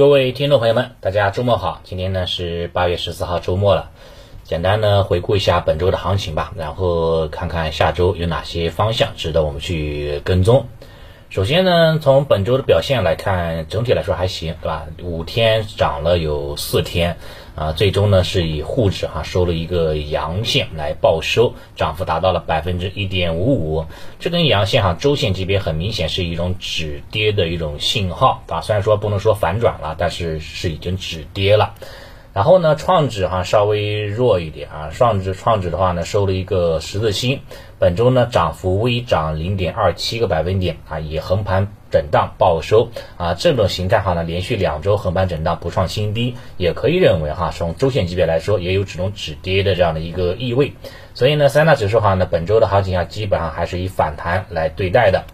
各位听众朋友们，大家周末好！今天呢是八月十四号周末了，简单呢回顾一下本周的行情吧，然后看看下周有哪些方向值得我们去跟踪。首先呢，从本周的表现来看，整体来说还行，对吧？五天涨了有四天，啊，最终呢是以沪指哈收了一个阳线来报收，涨幅达到了百分之一点五五。这根阳线哈，周线级别很明显是一种止跌的一种信号啊，虽然说不能说反转了，但是是已经止跌了。然后呢，创指哈稍微弱一点啊，创指创指的话呢收了一个十字星，本周呢涨幅微涨零点二七个百分点啊，以横盘震荡报收啊，这种形态哈呢连续两周横盘震荡不创新低，也可以认为哈从周线级别来说也有这种止跌的这样的一个意味，所以呢三大指数哈呢本周的行情啊基本上还是以反弹来对待的，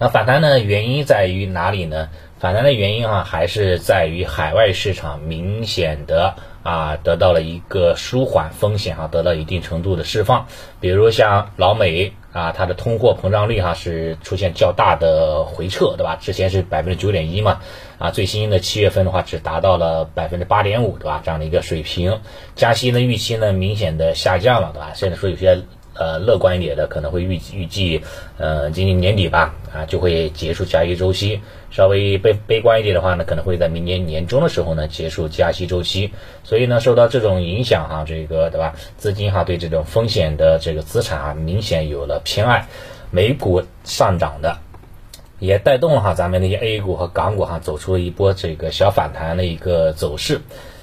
那反弹呢原因在于哪里呢？反弹的原因啊，还是在于海外市场明显的啊得到了一个舒缓，风险哈得到一定程度的释放。比如像老美啊，它的通货膨胀率哈是出现较大的回撤，对吧？之前是百分之九点一嘛，啊，最新的七月份的话只达到了百分之八点五，对吧？这样的一个水平，加息的预期呢明显的下降了，对吧？甚至说有些。呃，乐观一点的可能会预预计，呃，今年年底吧，啊，就会结束加息周期；稍微悲悲观一点的话呢，可能会在明年年中的时候呢结束加息周期。所以呢，受到这种影响哈，这个对吧？资金哈对这种风险的这个资产啊，明显有了偏爱。美股上涨的，也带动了哈咱们那些 A 股和港股哈走出了一波这个小反弹的一个走势。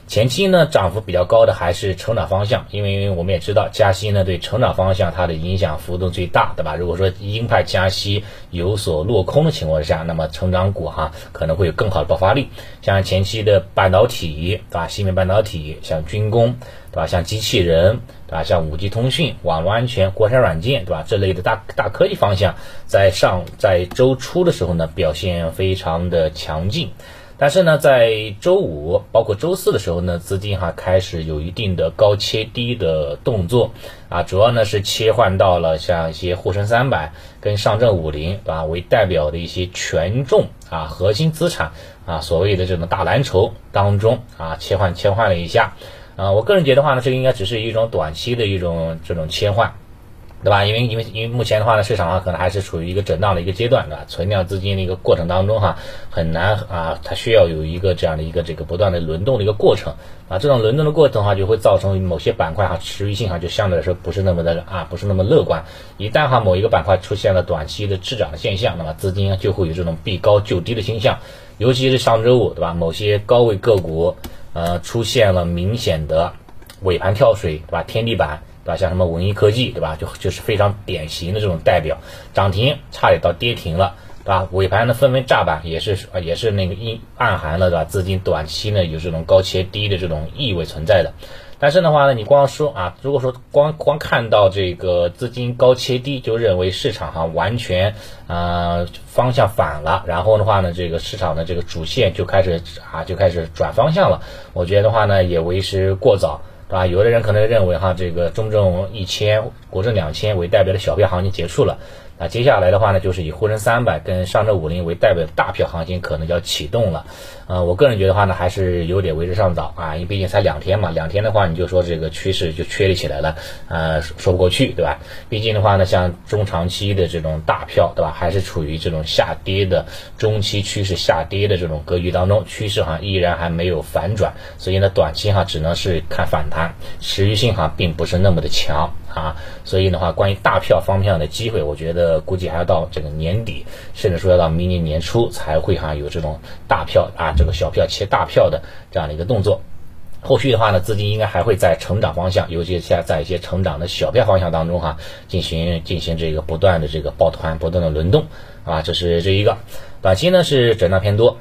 前期呢，涨幅比较高的还是成长方向，因为我们也知道加息呢对成长方向它的影响幅度最大，对吧？如果说鹰派加息有所落空的情况下，那么成长股哈可能会有更好的爆发力。像前期的半导体，对吧？芯片半导体，像军工，对吧？像机器人，对吧？像五 G 通讯、网络安全、国产软件，对吧？这类的大大科技方向，在上在周初的时候呢，表现非常的强劲。但是呢，在周五包括周四的时候呢，资金哈开始有一定的高切低的动作啊，主要呢是切换到了像一些沪深三百跟上证五零啊为代表的一些权重啊核心资产啊所谓的这种大蓝筹当中啊切换切换了一下啊，我个人觉得话呢，这应该只是一种短期的一种这种切换。对吧？因为因为因为目前的话呢，市场上可能还是处于一个震荡的一个阶段，对吧？存量资金的一个过程当中哈，很难啊，它需要有一个这样的一个这个不断的轮动的一个过程啊。这种轮动的过程的话，就会造成某些板块哈持续性哈就相对来说不是那么的啊，不是那么乐观。一旦哈某一个板块出现了短期的滞涨的现象，那么资金就会有这种避高就低的倾向。尤其是上周五，对吧？某些高位个股呃出现了明显的尾盘跳水，对吧？天地板。对吧？像什么文艺科技，对吧？就就是非常典型的这种代表，涨停差点到跌停了，对吧？尾盘的分文炸板也是也是那个阴暗含了，对吧？资金短期呢有这种高切低的这种意味存在的。但是的话呢，你光说啊，如果说光光看到这个资金高切低，就认为市场哈完全啊方向反了，然后的话呢，这个市场的这个主线就开始啊就开始转方向了，我觉得的话呢也为时过早。对吧？有的人可能认为哈，这个中证一千、国证两千为代表的小票行情结束了。那接下来的话呢，就是以沪深三百跟上证五零为代表的大票行情可能要启动了。呃，我个人觉得话呢，还是有点为时尚早啊，因为毕竟才两天嘛，两天的话你就说这个趋势就确立起来了，呃，说不过去，对吧？毕竟的话呢，像中长期的这种大票，对吧，还是处于这种下跌的中期趋势下跌的这种格局当中，趋势哈依然还没有反转，所以呢，短期哈只能是看反弹，持续性哈并不是那么的强。啊，所以的话，关于大票方向的机会，我觉得呃估计还要到这个年底，甚至说要到明年年初才会哈有这种大票啊，这个小票切大票的这样的一个动作。后续的话呢，资金应该还会在成长方向，尤其在在一些成长的小票方向当中哈，进行进行这个不断的这个抱团，不断的轮动啊，这是这一个。短期呢是震荡偏多。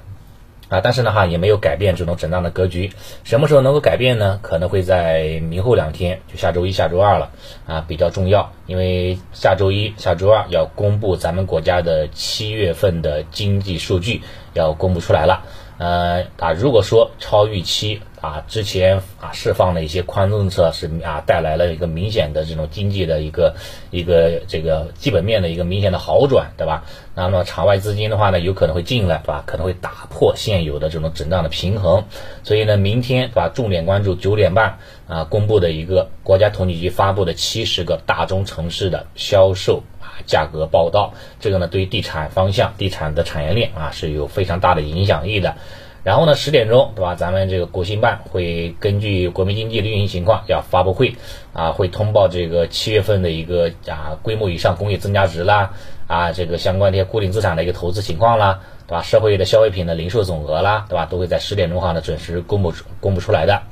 啊，但是呢哈，也没有改变这种震荡的格局。什么时候能够改变呢？可能会在明后两天，就下周一下周二了啊，比较重要。因为下周一下周二要公布咱们国家的七月份的经济数据，要公布出来了呃啊，如果说超预期啊，之前啊释放的一些宽政策是啊带来了一个明显的这种经济的一个一个这个基本面的一个明显的好转，对吧？那么场外资金的话呢，有可能会进来，对吧？可能会打破现有的这种震荡的平衡。所以呢，明天对吧？重点关注九点半啊公布的一个国家统计局发布的七十个大中城市的销售。价格报道，这个呢对地产方向、地产的产业链啊是有非常大的影响力的。然后呢，十点钟对吧？咱们这个国新办会根据国民经济的运行情况要发布会啊，会通报这个七月份的一个啊规模以上工业增加值啦啊，这个相关的固定资产的一个投资情况啦，对吧？社会的消费品的零售总额啦，对吧？都会在十点钟哈呢准时公布公布出来的。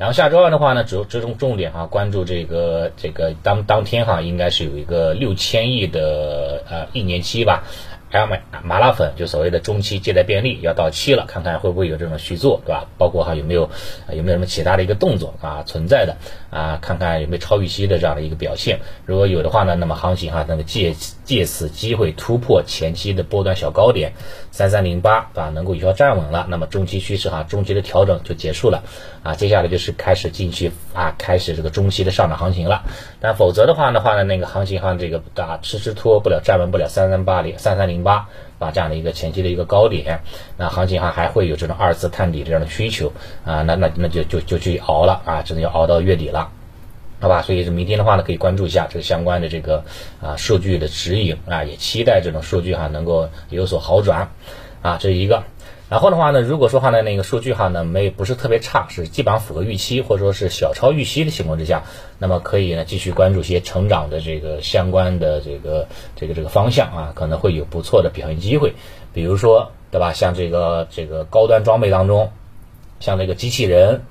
然后下周二的话呢，主这种重点哈，关注这个这个当当天哈，应该是有一个六千亿的呃一年期吧。还要买麻辣粉，就所谓的中期借贷便利要到期了，看看会不会有这种续作，对吧？包括哈有没有有没有什么其他的一个动作啊存在的啊？看看有没有超预期的这样的一个表现。如果有的话呢，那么行情哈能够借借此机会突破前期的波段小高点三三零八啊，能够有效站稳了，那么中期趋势哈中期的调整就结束了啊。接下来就是开始进去啊，开始这个中期的上涨行情了。但否则的话的话呢，那个行情哈这个啊迟迟拖不了站稳不了三三八零三三零。八啊，这样的一个前期的一个高点，那行情哈还会有这种二次探底这样的需求啊，那那那就就就去熬了啊，只能要熬到月底了，好吧？所以是明天的话呢，可以关注一下这个相关的这个啊数据的指引啊，也期待这种数据哈能够有所好转啊，这是一个。然后的话呢，如果说话呢，那个数据哈呢没不是特别差，是基本上符合预期，或者说是小超预期的情况之下，那么可以呢继续关注一些成长的这个相关的这个这个这个方向啊，可能会有不错的表现机会。比如说，对吧？像这个这个高端装备当中，像这个机器人，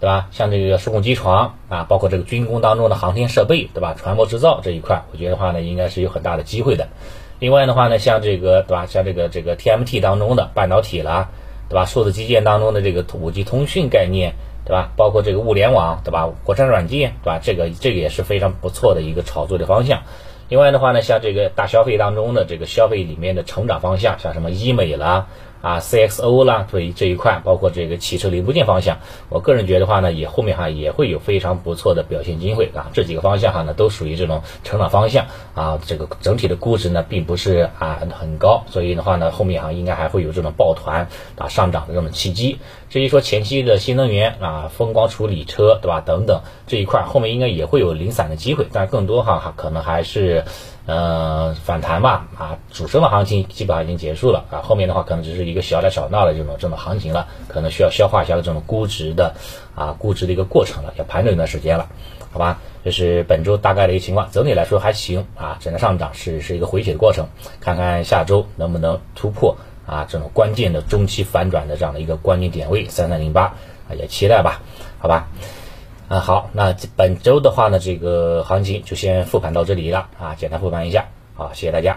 对吧？像这个数控机床啊，包括这个军工当中的航天设备，对吧？船舶制造这一块，我觉得话呢，应该是有很大的机会的。另外的话呢，像这个对吧，像这个这个 TMT 当中的半导体啦，对吧？数字基建当中的这个五 G 通讯概念，对吧？包括这个物联网，对吧？国产软件，对吧？这个这个也是非常不错的一个炒作的方向。另外的话呢，像这个大消费当中的这个消费里面的成长方向，像什么医美啦。啊，CXO 啦，所以这一块包括这个汽车零部件方向，我个人觉得话呢，也后面哈也会有非常不错的表现机会啊。这几个方向哈呢，都属于这种成长方向啊。这个整体的估值呢，并不是啊很高，所以的话呢，后面哈应该还会有这种抱团啊上涨的这种契机。至于说前期的新能源啊，风光处理车对吧等等这一块，后面应该也会有零散的机会，但更多哈可能还是。呃，反弹吧，啊，主升的行情基本上已经结束了啊，后面的话可能只是一个小打小闹的这种这种行情了，可能需要消化一下这种估值的啊估值的一个过程了，要盘整一段时间了，好吧？这是本周大概的一个情况，整体来说还行啊，整个上涨是是一个回血的过程，看看下周能不能突破啊这种关键的中期反转的这样的一个关键点位三三零八啊，也期待吧，好吧？啊，好，那本周的话呢，这个行情就先复盘到这里了啊，简单复盘一下，好，谢谢大家。